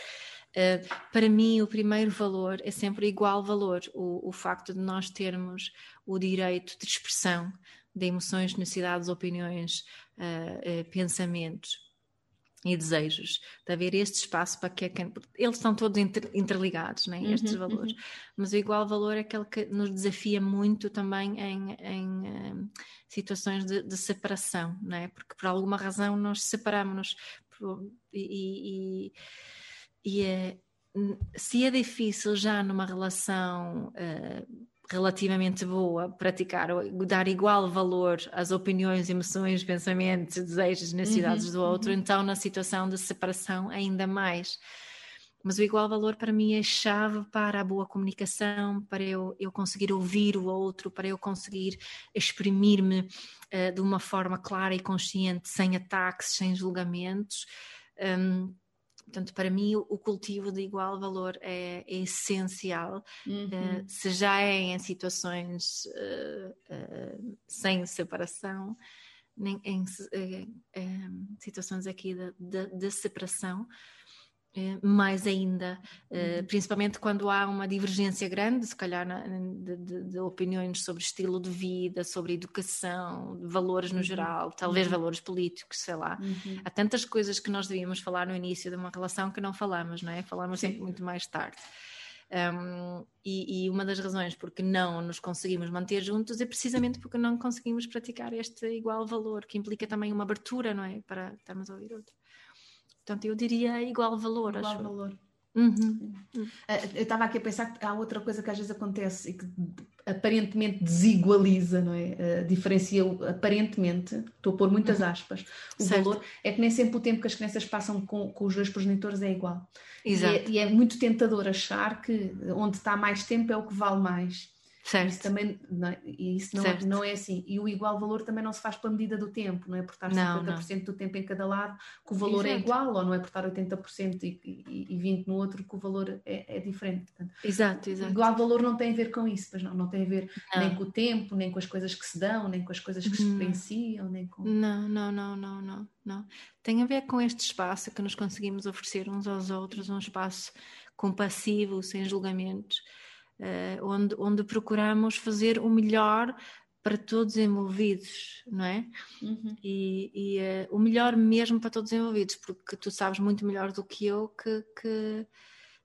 Uh, para mim, o primeiro valor é sempre igual valor, o, o facto de nós termos o direito de expressão de emoções, necessidades, opiniões, uh, uh, pensamentos e desejos, de haver este espaço para que eles estão todos inter, interligados, né, estes uhum, valores, uhum. mas o igual valor é aquele que nos desafia muito também em, em um, situações de, de, separação, né, porque por alguma razão nós separamos-nos e, e, e é, se é difícil já numa relação uh, relativamente boa praticar, dar igual valor às opiniões, emoções, pensamentos, desejos, necessidades uhum, do outro, uhum. então na situação de separação ainda mais. Mas o igual valor para mim é chave para a boa comunicação, para eu, eu conseguir ouvir o outro, para eu conseguir exprimir-me uh, de uma forma clara e consciente, sem ataques, sem julgamentos. Um, Portanto, para mim, o cultivo de igual valor é, é essencial, uhum. uh, se já é em situações uh, uh, sem separação, nem em situações aqui de, de, de separação, eh, mais ainda, eh, uhum. principalmente quando há uma divergência grande, se calhar, de, de, de, opiniões sobre estilo de vida, sobre educação, valores no uhum. geral, talvez uhum. valores políticos, sei lá. Uhum. Há tantas coisas que nós devíamos falar no início de uma relação que não falamos, não é? Falamos sempre muito mais tarde. Um, e, e, uma das razões porque não nos conseguimos manter juntos é precisamente porque não conseguimos praticar este igual valor, que implica também uma abertura, não é? Para estarmos a ouvir outro. Portanto, eu diria igual valor. Igual acho. valor. Uhum. Eh, eu estava aqui a pensar que há outra coisa que às vezes acontece e que aparentemente desigualiza, não é? Uh, diferencia aparentemente, estou a pôr muitas uhum. aspas, o certo. valor é que nem sempre o tempo que as crianças passam com, com os dois progenitores é igual. Exato. E é, e é muito tentador achar que onde está mais tempo é o que vale mais. Certo. Isso também não é, isso não, é, não é assim. E o igual valor também não se faz pela medida do tempo, não é por estar não, 50% não. do tempo em cada lado que o valor é Exato. é igual, ou não é por estar 80% e, e, e 20% no outro que o valor é, é diferente. Portanto, exato, exato. Igual valor não tem a ver com isso, pois não, não tem a ver não. nem com o tempo, nem com as coisas que se dão, nem com as coisas que se hum. diferenciam, nem com. Não, não, não, não, não, não. Tem a ver com este espaço que nos conseguimos oferecer uns aos outros, um espaço compassivo, sem julgamentos uh, onde, onde procuramos fazer o melhor para todos envolvidos, não é? Uhum. E, e uh, o melhor mesmo para todos envolvidos, porque tu sabes muito melhor do que eu que, que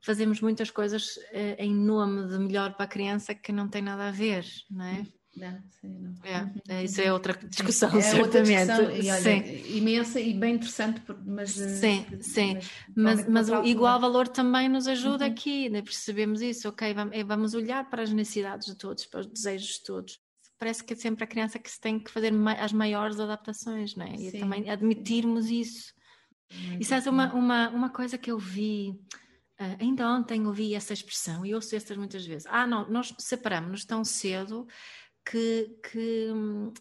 fazemos muitas coisas uh, em nome de melhor para a criança que não tem nada a ver, não é? Uhum. Não, não. É, uhum. é, isso é outra discussão, é certamente. Outra discussão, e, olha, sim. imensa e bem interessante, mas. Eh, sim, sim. Mas, mas, mas o igual valor também nos ajuda uhum. aqui, né? percebemos isso, ok? Eh, vamos olhar para as necessidades de todos, para os desejos de todos. Parece que é sempre a criança que se tem que fazer as maiores adaptações, não é? E também admitirmos isso. Muito e sabes, uma, uma, uma coisa que eu vi. Uh, ainda ontem ouvi essa expressão e ouço estas muitas vezes. Ah, não, nós separamos-nos tão cedo que, que um,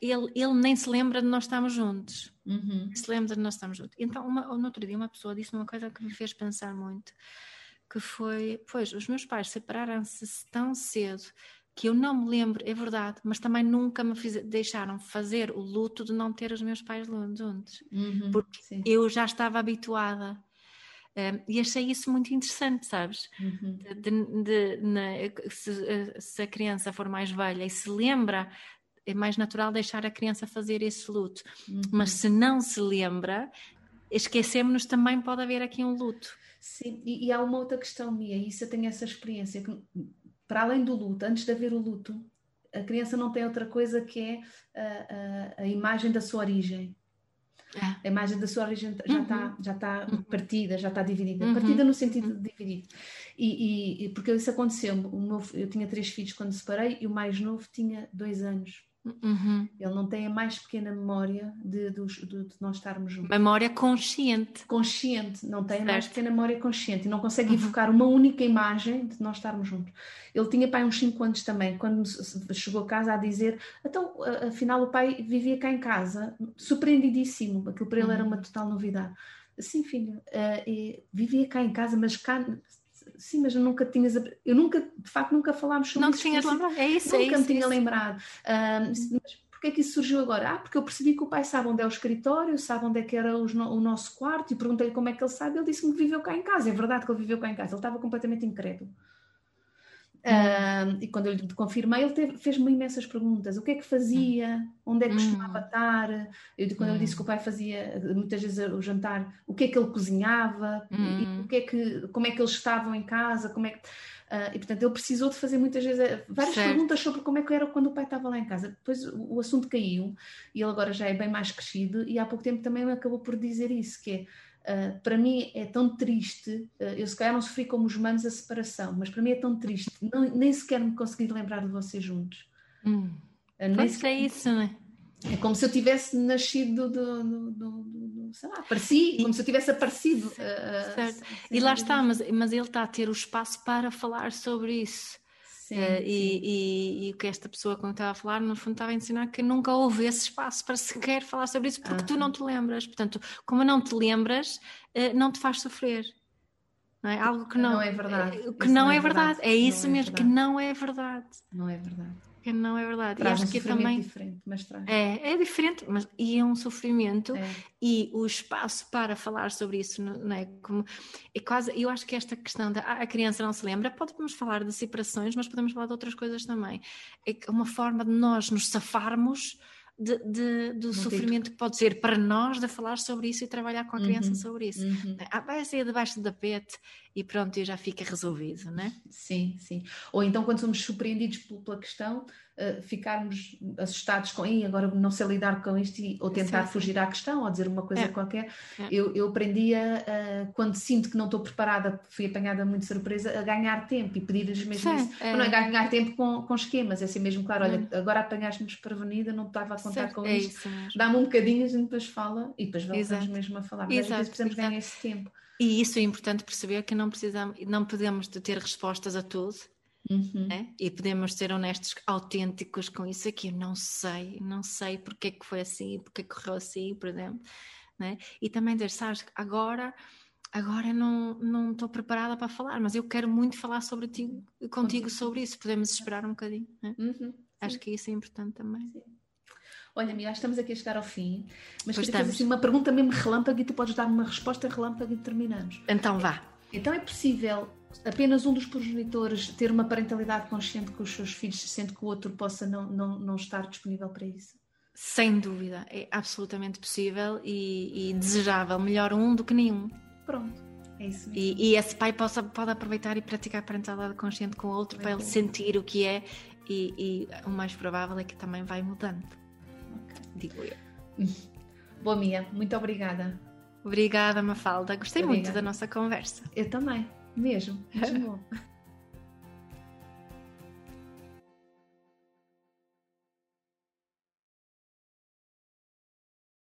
ele, ele, nem se lembra de nós estarmos juntos. Uhum. Se lembra de nós estarmos juntos. Então, uma, no outro dia, uma pessoa disse uma coisa que me fez pensar muito, que foi, pois, os meus pais separaram-se tão cedo que eu não me lembro, é verdade, mas também nunca me fiz, deixaram fazer o luto de não ter os meus pais juntos, Uhum, porque sim. eu já estava habituada. Um, e achei isso muito interessante, sabes? Uhum. De, de- na- se, se a criança for mais velha e se lembra, é mais natural deixar a criança fazer esse luto. Uhum. Mas se não se lembra, esquecemos-nos também pode haver aqui um luto. Sim, e, e há uma outra questão, Mia, e isso eu tenho essa experiência, que para além do luto, antes de haver o luto, a criança não tem outra coisa que é a, a, a imagem da sua origem. É. A imagem da sua origem já Uhum. está já está Uhum. partida, já está dividida. Uhum. Partida no sentido de dividido. E, e- e porque isso aconteceu, o meu, eu tinha três filhos quando separei e o mais novo tinha dois anos. Uhum. Ele não tem a mais pequena memória de, de- de nós estarmos juntos. Memória consciente. Consciente, não tem a mais Certo. pequena memória consciente e não consegue Uhum. evocar uma única imagem de nós estarmos juntos. Ele tinha pai uns 5 anos também, quando chegou a casa a dizer: então, afinal, o pai vivia cá em casa, surpreendidíssimo, aquilo para ele era Uhum. uma total novidade. Sim, filho, eh, e vivia cá em casa, mas cá. Sim, mas nunca tinhas. Eu nunca, de facto, nunca falámos sobre Não isso. tinhas porque lembrado? É isso, é Nunca isso. me tinha é lembrado. Ah, mas porquê é que isso surgiu agora? Ah, porque eu percebi que o pai sabe onde é o escritório, sabe onde é que era no- o nosso quarto e perguntei-lhe como é que ele sabe. Ele disse-me que viveu cá em casa. É verdade que ele viveu cá em casa. Ele estava completamente incrédulo. Ah, e quando eu lhe confirmei, ele fez-me imensas perguntas. O que é que fazia? Onde é que costumava estar? Eu, quando eu Hum. disse que o pai fazia muitas vezes o jantar, o que é que ele cozinhava? E- o que é que, como é que eles estavam em casa? Como é que... Ah, e portanto ele precisou de fazer muitas vezes eh, várias Certo. perguntas sobre como é que era quando o pai estava lá em casa. Depois o, o assunto caiu e ele agora já é bem mais crescido e há pouco tempo também acabou por dizer isso, que é ah, para mim é tão triste, ah, eu se calhar não sofri como os manos a separação, mas para mim é tão triste, não- nem sequer me consegui lembrar de vocês juntos. Hum. Nem Pois sequer- é isso, não é? é como se eu tivesse nascido do, do, do, do- sei lá, apareci, como se eu tivesse aparecido. ah, ah, Certo. E lá está, mas, mas ele está a ter o espaço para falar sobre isso. Sim, Eh, sim. e, e- o que esta pessoa, quando estava a falar, no fundo estava a ensinar que nunca houve esse espaço para sequer falar sobre isso, porque tu Aham. não te lembras. Portanto, como não te lembras, eh, não te faz sofrer. Não é? Algo que não, Não é verdade. eh, Que Isso não, é verdade. É Não isso é mesmo, que verdade. não é verdade. Não é verdade. Que não é verdade. Traz e um acho que sofrimento também. diferente, mas traz. É, é diferente, mas e é um sofrimento É. e o espaço para falar sobre isso, não é? Como, é quase, eu acho que esta questão da a criança não se lembra, podemos falar de separações, mas podemos falar de outras coisas também. É que uma forma de nós nos safarmos de, de- do Não sofrimento que pode ser para nós de falar sobre isso e trabalhar com a criança Uhum. sobre isso. Uhum. Ah, vai sair debaixo do tapete e pronto, e já fica resolvido, não é? Sim, sim. Ou então, quando somos surpreendidos pel- pela questão, ficarmos assustados com, "Ih, agora não sei lidar com isto, e- ou tentar Sim, sim. fugir à questão, ou dizer uma coisa É. qualquer. É. Eu, eu aprendi a, a, quando sinto que não estou preparada, fui apanhada muito surpresa, a ganhar tempo e pedir-lhes mesmo Sim, isso. é. Não é ganhar tempo com, com esquemas, é assim mesmo, claro, olha, agora apanhaste-me desprevenida, não estava a contar Certo, com é isto. Dá-me um bocadinho, a gente depois fala e depois voltamos Exato. mesmo a falar. Mas às vezes Exato, precisamos exato. ganhar esse tempo. E isso é importante perceber que não precisamos, não podemos de ter respostas a tudo, Uhum. né? E podemos ser honestos, autênticos com isso aqui. Eu não sei, não sei porque é que foi assim, porque é que correu assim, por exemplo, né? E também dizer, sabes, agora, agora eu não não estou preparada para falar, mas eu quero muito falar sobre ti, contigo Contigo. sobre isso. Podemos esperar um bocadinho, né? Uhum. Acho que isso é importante também. Olha, Mia, estamos aqui a chegar ao fim, mas Pois queria fazer assim, uma pergunta mesmo relâmpago e tu podes dar uma resposta relâmpago e terminamos. Então vá. Então é possível apenas um dos progenitores ter uma parentalidade consciente com os seus filhos, sendo que o outro possa não, não, não estar disponível para isso? Sem dúvida, é absolutamente possível e, e desejável. Melhor um do que nenhum. Pronto, é isso mesmo. E, e esse pai possa, pode aproveitar e praticar parentalidade consciente com o outro para ele bom. sentir o que é e, e o mais provável é que também vai mudando, Ok. digo eu. Boa, Mia, muito obrigada. Obrigada, Mafalda. Gostei muito Obrigada. da nossa conversa. Eu também, mesmo. Mesmo.